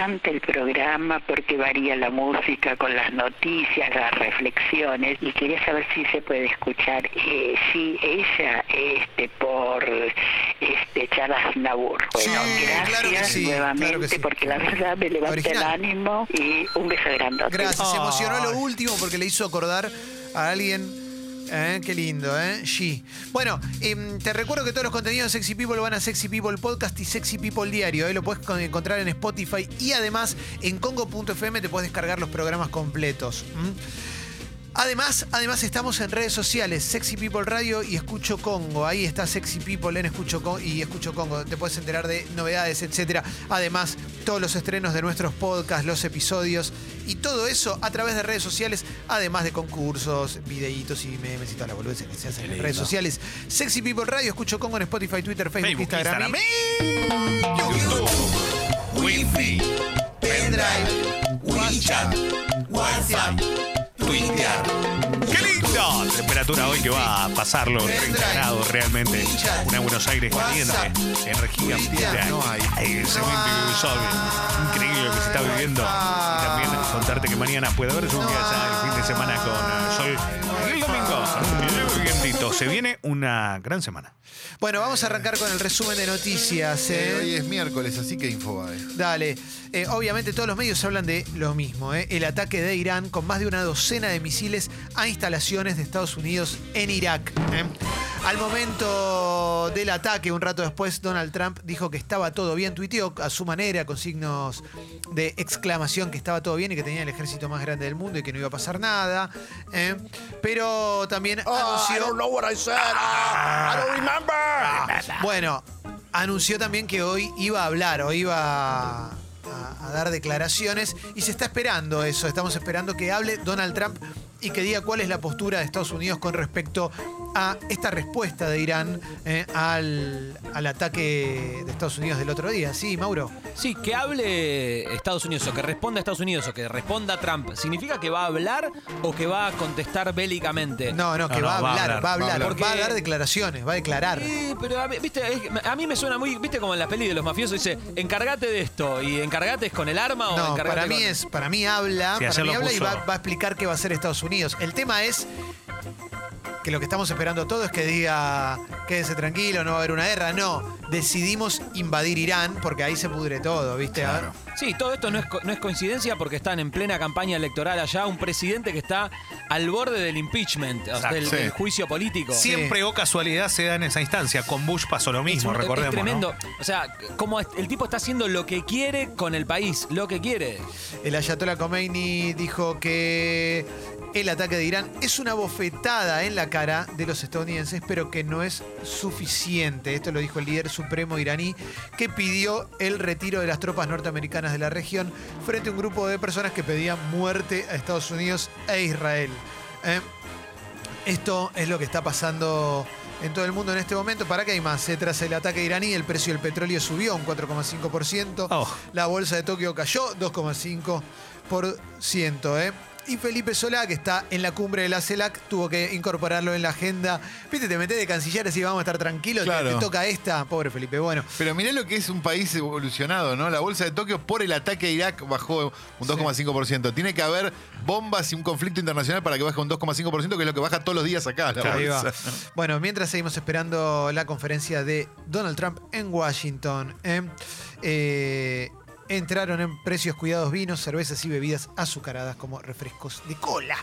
encanta el programa porque varía la música con las noticias, las reflexiones y quería saber si se puede escuchar, eh, si ella, este, por este Charles Nabur. Bueno, Sí, gracias claro que sí, nuevamente claro que sí. porque la verdad me levanta Original. el ánimo y un beso grandote. Gracias, se emocionó lo último porque le hizo acordar a alguien. Eh, qué lindo, ¿eh? G. Bueno, em, te recuerdo que todos los contenidos de Sexy People van a Sexy People Podcast y Sexy People Diario. ¿eh? Lo puedes con- encontrar en Spotify y además en Congo.fm te puedes descargar los programas completos. Además, además estamos en redes sociales, Sexy People Radio y Escucho Congo. Ahí está Sexy People en Escucho Congo y Escucho Congo. Te puedes enterar de novedades, etcétera. Además, todos los estrenos de nuestros podcasts, los episodios y todo eso a través de redes sociales, además de concursos, videitos y memes y toda la boludez que se hacen en redes sociales. Sexy People Radio, Escucho Congo en Spotify, Twitter, Facebook, Facebook, Instagram. Instagram, y YouTube, Wi-Fi, Pendrive, WhatsApp, WhatsApp, ¡Qué lindo! Temperatura hoy que va a pasarlo 30 grados realmente. Una Buenos Aires caliente. Energía pura. Increíble lo que se está viviendo. Y también contarte que mañana puede haber un día ya el fin de semana con eh, sol. El domingo, Se viene una gran semana. Bueno, vamos a arrancar con el resumen de noticias. Eh, ¿eh? hoy es miércoles, así que Infobae. Dale. Eh, obviamente todos los medios hablan de lo mismo, ¿eh? el ataque de Irán con más de una docena de misiles a instalaciones de Estados Unidos en Irak. Al momento del ataque, un rato después, Donald Trump dijo que estaba todo bien, tuiteó a su manera, con signos de exclamación, que estaba todo bien y que tenía el ejército más grande del mundo y que no iba a pasar nada. ¿eh? Pero también anunció... Bueno, anunció también que hoy iba a hablar o iba a, a- a dar declaraciones y se está esperando eso. Estamos esperando que hable Donald Trump y que diga cuál es la postura de Estados Unidos con respecto a esta respuesta de Irán eh, al, al ataque de Estados Unidos del otro día. Sí, Mauro. Sí, que hable Estados Unidos o que responda Estados Unidos o que responda Trump, ¿significa que va a hablar o que va a contestar bélicamente? No, no, que No, no, va, a hablar, va a hablar, va a hablar. va a dar declaraciones, va a declarar. Sí, pero a mí, ¿viste? A mí me suena muy, ¿viste? Como en la peli de los mafiosos dice, encárgate de esto y encárgate es con el arma o No, encárgate para mí con- es, para mí habla, Sí, para mí habla y va, va a explicar qué va a hacer Estados Unidos. El tema es que lo que estamos esperando todo es que diga quédese tranquilo, no va a haber una guerra. No, decidimos invadir Irán porque ahí se pudre todo, ¿viste? A ver. Sí, todo esto no es, co- no es coincidencia porque están en plena campaña electoral allá, un presidente que está al borde del impeachment, o sea, Exacto. del, Sí. del juicio político. Siempre o casualidad se da en esa instancia. Con Bush pasó lo Es, mismo, es recordemos. ¿no? tremendo. O sea, como el tipo está haciendo lo que quiere con el país, lo que quiere. El Ayatollah Khomeini dijo que el ataque de Irán es una bofetada en la cara de los estadounidenses, pero que no es suficiente. Esto lo dijo el líder supremo iraní, que pidió el retiro de las tropas norteamericanas de la región frente a un grupo de personas que pedían muerte a Estados Unidos e Israel. ¿eh? Esto es lo que está pasando en todo el mundo en este momento. ¿Para qué hay más? eh? Tras el ataque iraní, el precio del petróleo subió un 4,5%. Oh. La bolsa de Tokio cayó 2,5%. ¿eh? Y Felipe Solá, que está en la cumbre de la CELAC, tuvo que incorporarlo en la agenda. Viste, te metés de canciller y vamos a estar tranquilos. te- Claro. Te, toca esta. Pobre Felipe. Bueno, Pero mirá lo que es un país evolucionado, ¿no? La bolsa de Tokio por el ataque a Irak bajó un 2,5%. Tiene que haber bombas y un conflicto internacional para que baje un 2,5%, que es lo que baja todos los días acá. La ahí va. Bueno, mientras seguimos esperando la conferencia de Donald Trump en Washington. ¿eh? Eh, entraron en precios cuidados vinos, cervezas y bebidas azucaradas como refrescos de cola.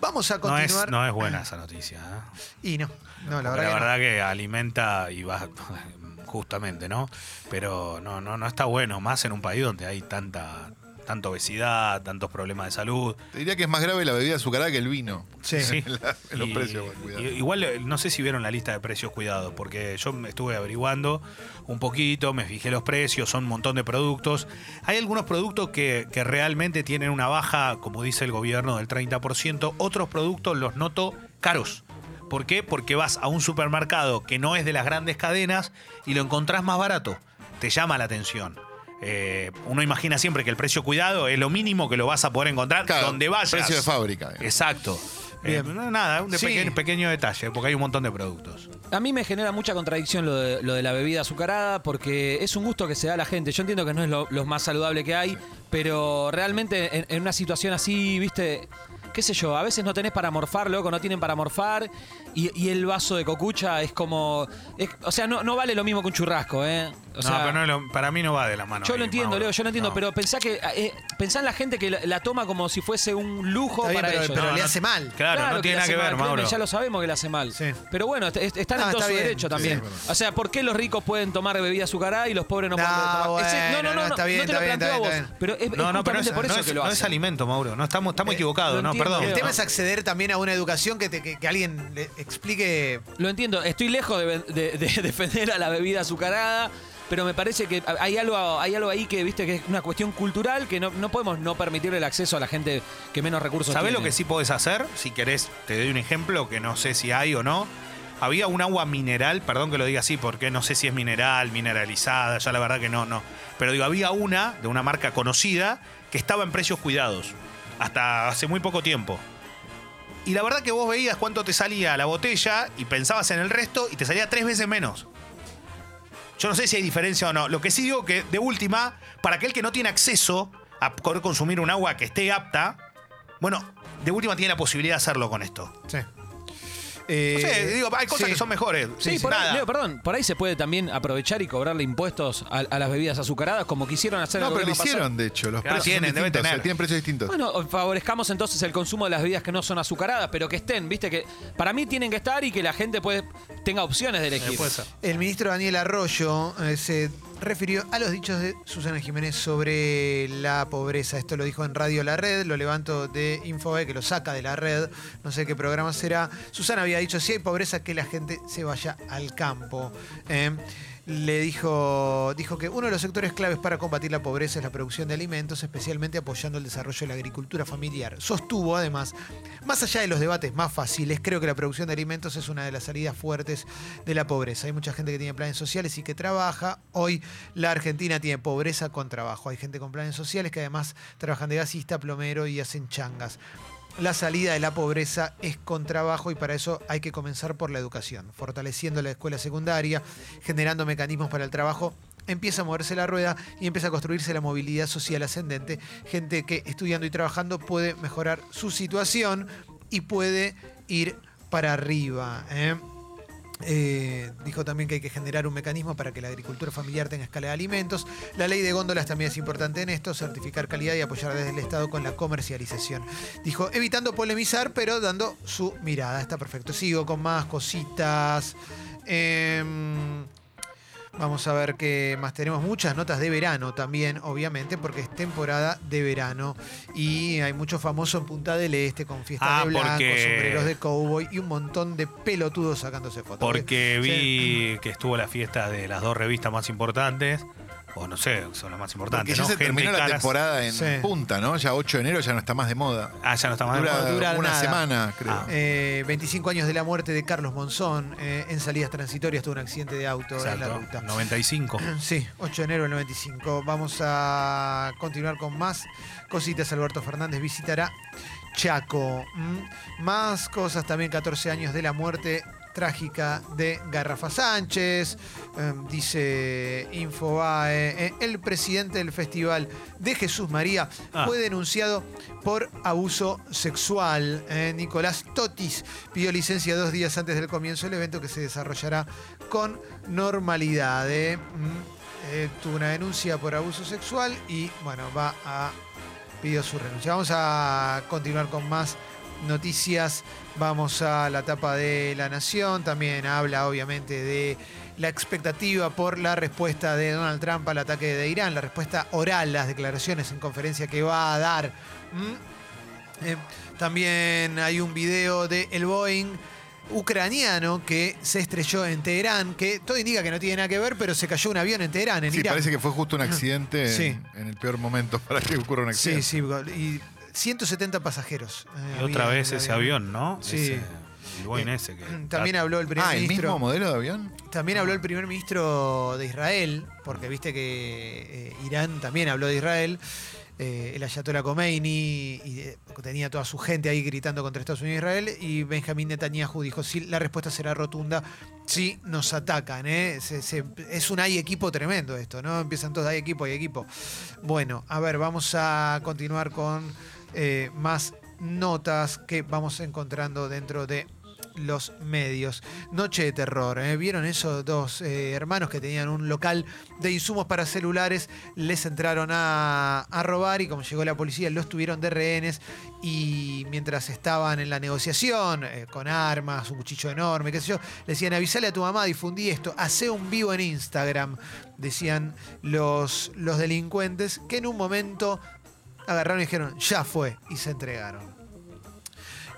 Vamos a No es, continuar. no es buena esa noticia. ¿eh? Y no, no, la verdad, que no. verdad que alimenta y va justamente, ¿no? Pero no, no, no está bueno, más en un país donde hay tanta, tanta obesidad, tantos problemas de salud. Te diría que es más grave la bebida azucarada que el vino. Sí. Sí. La- en los Y- precios, cuidado. igual eh, no sé si vieron la lista de precios cuidados, porque yo me estuve averiguando un poquito, me fijé los precios, son un montón de productos. Hay algunos productos que, que realmente tienen una baja, como dice el gobierno, del 30%. Otros productos los noto caros. ¿Por qué? Porque vas a un supermercado que no es de las grandes cadenas y lo encontrás más barato. Te llama la atención. Eh, uno imagina siempre que el precio cuidado es lo mínimo que lo vas a poder encontrar Claro, donde vayas. Precio de fábrica. digamos. Exacto. Eh, nada, un de Sí. pequeño, pequeño detalle, porque hay un montón de productos. A mí me genera mucha contradicción lo de, lo de la bebida azucarada porque es un gusto que se da a la gente. Yo entiendo que no es lo, lo más saludable que hay, pero realmente en, en una situación así, viste, qué sé yo, a veces no tenés para morfar, loco, no tienen para morfar y, y el vaso de cocucha es como... es- o sea, no, no vale lo mismo que un churrasco, ¿eh? O no, pero no lo- para mí no va de la mano. yo ahí, lo entiendo, Mauro. Leo, yo lo entiendo, No. pero pensá que eh, pensá en la gente que la, la toma como si fuese un lujo bien, para pero, ellos. pero No, le hace mal. Claro, no tiene le nada hace que ver, créeme, Mauro. Ya lo sabemos que le hace mal. Sí. Pero bueno, est- est- están No, en todo está su bien. derecho también. Sí, o sea, ¿por qué los ricos pueden tomar bebida azucarada y los pobres no, No, pueden tomar? bueno, Ese- no, no, no, no, está bien, no te lo planteo a vos. Pero es, es No, no, pero justamente es- por no eso es, que lo no es alimento, Mauro. No estamos, estamos Eh, equivocados, ¿no? Perdón. El tema es acceder también a una educación que, te- que- que alguien le explique. Lo entiendo, estoy lejos de, de- de defender a la bebida azucarada, pero me parece que hay algo, hay algo ahí que viste que es una cuestión cultural que no, no podemos no permitirle el acceso a la gente que menos recursos ¿Sabés tiene. lo que sí podés hacer? Si querés, te doy un ejemplo que no sé si hay o no. Había un agua mineral, perdón que lo diga así, porque no sé si es mineral, mineralizada, ya la verdad que no, no. Pero digo, había una de una marca conocida que estaba en precios cuidados, hasta hace muy poco tiempo. Y la verdad que vos veías cuánto te salía la botella y pensabas en el resto y te salía tres veces menos. Yo no sé si hay diferencia o no. Lo que sí digo que, de última, para aquel que no tiene acceso a poder consumir un agua que esté apta, bueno, de última tiene la posibilidad de hacerlo con esto. Sí. No sé, digo, hay cosas sí. que son mejores. Sí, Sí, por ahí. Leo, perdón, por ahí se puede también aprovechar y cobrarle impuestos a, a las bebidas azucaradas como quisieron hacer No, el pero lo pasado. hicieron, de hecho. Los Claro, precios tienen, deben tener. o sea, tienen precios distintos. Bueno, favorezcamos entonces el consumo de las bebidas que no son azucaradas, pero que estén, viste que para mí tienen que estar y que la gente puede, tenga opciones de elegir. Eh, puede ser. El ministro Daniel Arroyo eh, se refirió a los dichos de Susana Jiménez sobre la pobreza. Esto lo dijo en Radio La Red, lo levanto de Infobae, que lo saca de la red, no sé qué programa será. Susana había dicho, si hay pobreza, que la gente se vaya al campo. Eh, le dijo, dijo que uno de los sectores claves para combatir la pobreza es la producción de alimentos, especialmente apoyando el desarrollo de la agricultura familiar. Sostuvo además, más allá de los debates más fáciles, creo que la producción de alimentos es una de las salidas fuertes de la pobreza. Hay mucha gente que tiene planes sociales y que trabaja. Hoy la Argentina tiene pobreza con trabajo. Hay gente con planes sociales que además trabajan de gasista, plomero y hacen changas. La salida de la pobreza es con trabajo y para eso hay que comenzar por la educación, fortaleciendo la escuela secundaria, generando mecanismos para el trabajo. Empieza a moverse la rueda y empieza a construirse la movilidad social ascendente. Gente que estudiando y trabajando puede mejorar su situación y puede ir para arriba. ¿eh? Eh, dijo también que hay que generar un mecanismo para que la agricultura familiar tenga escala de alimentos. La ley de góndolas también es importante en esto, certificar calidad y apoyar desde el Estado con la comercialización. Dijo, evitando polemizar, pero dando su mirada. Está perfecto. Sigo con más cositas. Em, Vamos a ver qué más tenemos. Muchas notas de verano también, obviamente, porque es temporada de verano. Y hay mucho famoso en Punta del Este con fiestas Ah, de blanco, porque- sombreros de cowboy y un montón de pelotudos sacándose fotos. Porque Sí. vi que estuvo la fiesta de las dos revistas más importantes. O no sé, son las más Porque importantes. ya ¿no? se terminó la caras. temporada en Sí. punta, ¿no? Ya 8 de enero ya no está más de moda. Ah, ya no está más de Dura, moda. dura una nada. semana, creo. Ah. Eh, 25 años de la muerte de Carlos Monzón. eh, en salidas transitorias tuvo un accidente de auto en la ruta. 95. Sí, 8 de enero del 95. Vamos a continuar con más cositas. Alberto Fernández visitará Chaco. Mm, Más cosas también, 14 años de la muerte trágica de Garrafa Sánchez. Eh, dice Infobae, eh, el presidente del festival de Jesús María Ah. fue denunciado por abuso sexual. Eh, Nicolás Totis pidió licencia dos días antes del comienzo del evento que se desarrollará con normalidad. eh. Mm, tuvo una denuncia por abuso sexual y bueno, va a pidió su renuncia. Vamos a continuar con más noticias. Vamos a la etapa de La Nación. También habla obviamente de la expectativa por la respuesta de Donald Trump al ataque de Irán, la respuesta oral, las declaraciones en conferencia que va a dar. ¿Mm? Eh, también hay un video de el Boeing ucraniano que se estrelló en Teherán, que todo indica que no tiene nada que ver, pero se cayó un avión en Teherán, en Sí, Irán. parece que fue justo un accidente Sí. en, en el peor momento para que ocurra un Sí, accidente. sí, y 170 pasajeros. eh, Y otra había vez ese avión, ¿no? Sí. Ese, el Boeing Eh, ese que. También habló el primer Ah, ¿el ministro. mismo modelo de avión? También habló el primer ministro de Israel, porque viste que eh, Irán también habló de Israel. eh, el Ayatollah Khomeini y eh, tenía toda su gente ahí gritando contra Estados Unidos e Israel y Benjamín Netanyahu dijo, sí, la respuesta será rotunda, sí, nos atacan. ¿eh? Se- se- es un hay equipo tremendo esto, ¿no? Empiezan todos, hay equipo, hay equipo. Bueno, a ver, vamos a continuar con eh, más notas que vamos encontrando dentro de los medios. Noche de terror. ¿eh? ¿Vieron esos dos eh, hermanos que tenían un local de insumos para celulares? Les entraron a, robar y como llegó la policía los tuvieron de rehenes y mientras estaban en la negociación con armas, un cuchillo enorme, qué sé yo, le decían avisale a tu mamá, difundí esto, hace un vivo en Instagram, decían los, los delincuentes que en un momento agarraron y dijeron, ya fue, y se entregaron.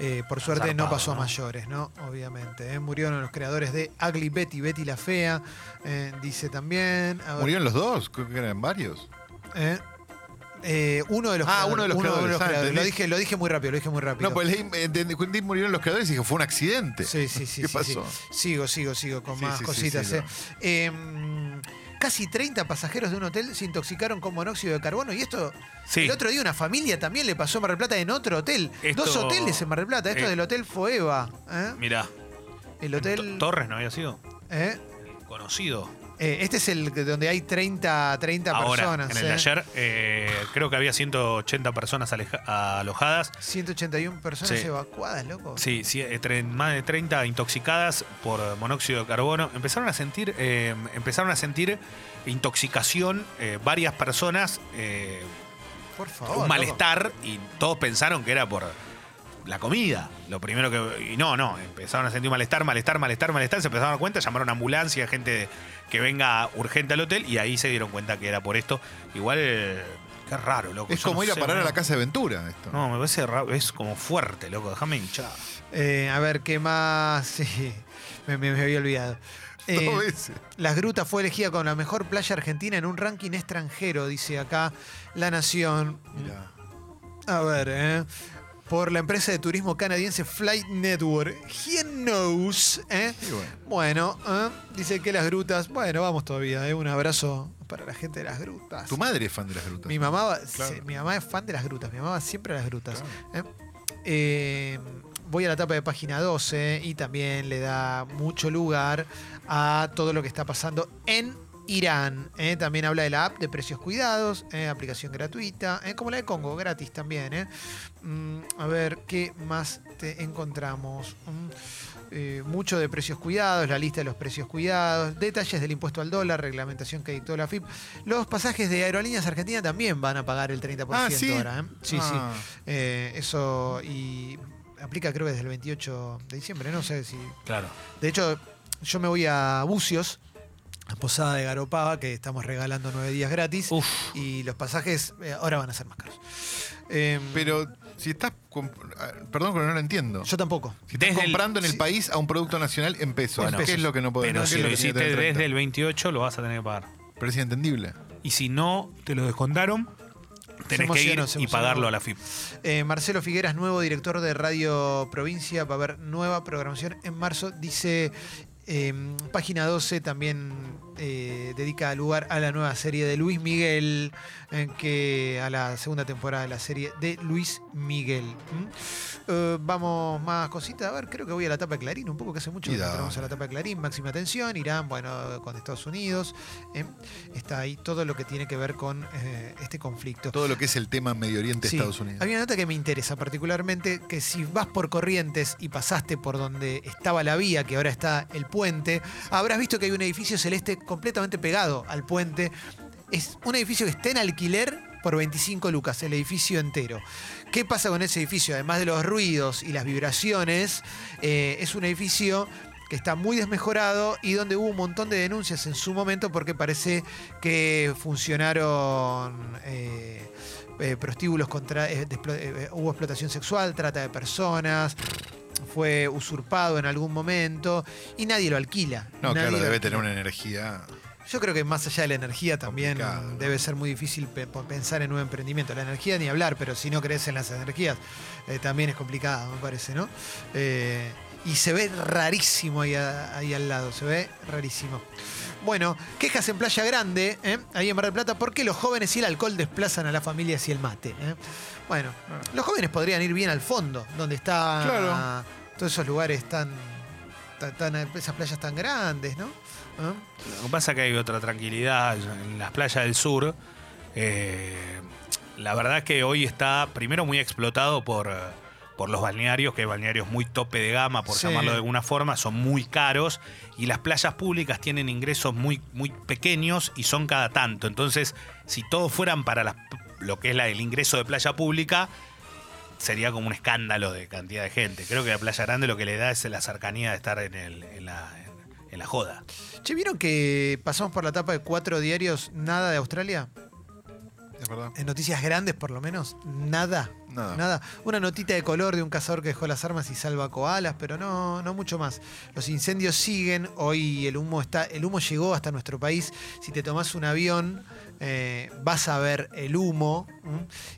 Eh, por suerte no pasó a ¿no? mayores, ¿no? Obviamente. ¿eh? Murieron los creadores de Ugly Betty, Betty la Fea, eh, dice también. Ver, ¿Murieron los dos? Creo que eran varios. ¿eh? Uno de los Ah, uno de los creadores, ah, Lo dije, lo dije muy rápido, lo dije muy rápido. No, pues entendí, murieron los creadores y dije, fue un accidente. Sí, sí, sí. ¿Qué sí, pasó? sí. Sigo, sigo, sigo con Sí, más sí, sí, cositas. eh. Em, casi 30 pasajeros de un hotel se intoxicaron con monóxido de carbono y esto Sí. el otro día una familia también le pasó en Mar del Plata en otro hotel. Esto- Dos hoteles en Mar del Plata. Esto eh. del hotel Foeva. ¿eh? Mirá. El hotel... To- Torres no había sido ¿eh? conocido. Eh, este es el que- donde hay 30, 30 Ahora, personas. en el de ¿eh? ayer, eh, creo que había 180 personas aleja- alojadas. 181 personas Sí. evacuadas, loco. Sí, sí, más de 30 intoxicadas por monóxido de carbono. Empezaron a sentir, eh, empezaron a sentir intoxicación eh, varias personas, eh, Por favor. un loco. malestar y todos pensaron que era por la comida. Lo primero que y no, no, empezaron a sentir malestar, malestar, malestar, malestar, se empezaron a dar cuenta, llamaron a ambulancia, gente que venga urgente al hotel y ahí se dieron cuenta que era por esto. Igual qué raro, loco. Es yo como no ir a sé, parar a la casa de Ventura esto. No, me parece raro, es como fuerte, loco, déjame hinchar. Eh, a ver, ¿qué más? Sí, me, me- me había olvidado. Eh. Las Grutas fue elegida como la mejor playa argentina en un ranking extranjero, dice acá La Nación. Mirá. A ver, ¿eh? Por la empresa de turismo canadiense Flight Network. ¿Quién knows? ¿eh? Bueno. Bueno, ¿eh? dice que las grutas. Bueno, vamos todavía. ¿eh? Un abrazo para la gente de las grutas. Tu madre es fan de las grutas. Mi mamá, va- Claro. sí, mi mamá es fan de las grutas, mi mamá va siempre a las grutas. ¿eh? Eh, voy a la etapa de página 12 y también le da mucho lugar a todo lo que está pasando en Irán. ¿eh? También habla de la app de precios cuidados, ¿eh? aplicación gratuita, ¿eh? como la de Congo, gratis también. ¿eh? Mm, a ver, ¿qué más te encontramos? Mm, mucho de precios cuidados, la lista de los precios cuidados, detalles del impuesto al dólar, reglamentación que dictó la FIP. Los pasajes de aerolíneas argentinas también van a pagar el 30% Ah, ¿sí? ahora. Sí, Ah. sí. Eh, eso y aplica creo que desde el 28 de diciembre, no sé si... Claro. De hecho, yo me voy a Bucios, Posada de Garopaba, que estamos regalando nueve días gratis. Uf. Y los pasajes eh, ahora van a ser más caros. Eh, Pero si estás. comp- ah, Perdón, pero no lo entiendo. yo tampoco. Si estás Desde el- comprando en el sí. país a un producto nacional en pesos, Bueno, ¿qué es lo que no podemos Pero si lo hiciste desde el el 28, lo vas a tener que pagar. Pero es inentendible. Y si no te lo descontaron, tenés que ir se y pagarlo a la FIP. Eh, Marcelo Figueras, nuevo director de Radio Provincia, va a haber nueva programación en marzo. Dice eh, página 12 también eh, dedica lugar a la nueva serie de Luis Miguel, eh, que a la segunda temporada de la serie de Luis Miguel. ¿Mm? Eh, vamos más cositas. A ver, creo que voy a la tapa de Clarín, un poco que hace mucho que entramos a la tapa de Clarín. Máxima atención, Irán, bueno, con Estados Unidos. Está ahí todo lo que tiene que ver con eh, este conflicto. Todo lo que es el tema Medio Oriente, Sí. Estados Unidos. Había una nota que me interesa particularmente, que si vas por Corrientes y pasaste por donde estaba la vía, que ahora está el puente, habrás visto que hay un edificio celeste completamente pegado al puente. Es un edificio que está en alquiler por 25 lucas, el edificio entero. ¿Qué pasa con ese edificio? Además de los ruidos y las vibraciones, eh, es un edificio que está muy desmejorado y donde hubo un montón de denuncias en su momento porque parece que funcionaron eh, eh, prostíbulos contra eh, de hubo explotación sexual, trata de personas, fue usurpado en algún momento y nadie lo alquila. No, Nadie claro, debe tener una energía. Yo creo que más allá de la energía también debe ser muy difícil pe- pensar en un emprendimiento. La energía ni hablar, pero si no crees en las energías eh, también es complicado, me parece, ¿no? Eh, y se ve rarísimo ahí, a- ahí al lado, se ve rarísimo. Bueno, quejas en Playa Grande, ¿eh? ahí en Mar del Plata, ¿por qué los jóvenes y el alcohol desplazan a las familias y el mate? ¿eh? Bueno, los jóvenes podrían ir bien al fondo, donde está Claro. todos esos lugares tan, tan, tan- esas playas tan grandes, ¿no? ¿Ah? Lo que pasa es que hay otra tranquilidad en las playas del sur. eh, la verdad es que hoy está primero muy explotado por, eh, por los balnearios, que hay balnearios muy tope de gama, por Sí. llamarlo de alguna forma, son muy caros y las playas públicas tienen ingresos muy, muy pequeños y son cada tanto. Entonces, si todos fueran para las- lo que es la, el ingreso de playa pública, sería como un escándalo de cantidad de gente. Creo que la Playa Grande lo que le da es la cercanía de estar en, el- en la, en la joda. Che, ¿vieron que pasamos por la tapa de cuatro diarios, nada de Australia? Es verdad. En noticias grandes, por lo menos, nada. Nada. Una notita de color de un cazador que dejó las armas y salva koalas, pero no, no mucho más. Los incendios siguen. Hoy el humo está, el humo llegó hasta nuestro país. Si te tomás un avión, eh, vas a ver el humo.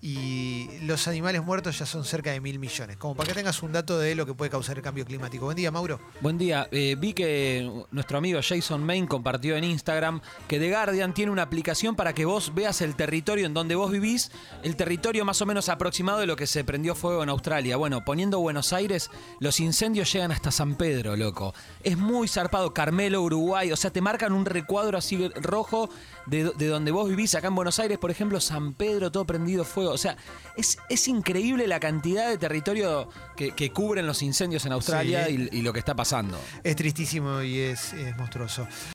Y los animales muertos ya son cerca de mil millones. Como para que tengas un dato de lo que puede causar el cambio climático. Buen día, Mauro. Buen día. Eh, vi que nuestro amigo Jason Main compartió en Instagram que The Guardian tiene una aplicación para que vos veas el territorio en donde vos vivís, el territorio más o menos aproximado de lo que se prendió fuego en Australia. Bueno, poniendo Buenos Aires, los incendios llegan hasta San Pedro, loco. Es muy zarpado. Carmelo, Uruguay. O sea, te marcan un recuadro así rojo de, de donde vos vivís. Acá en Buenos Aires, por ejemplo, San Pedro, todo prendido fuego. O sea, es, es increíble la cantidad de territorio que, que cubren los incendios en Australia Sí. y, y lo que está pasando. Es tristísimo y es, es monstruoso.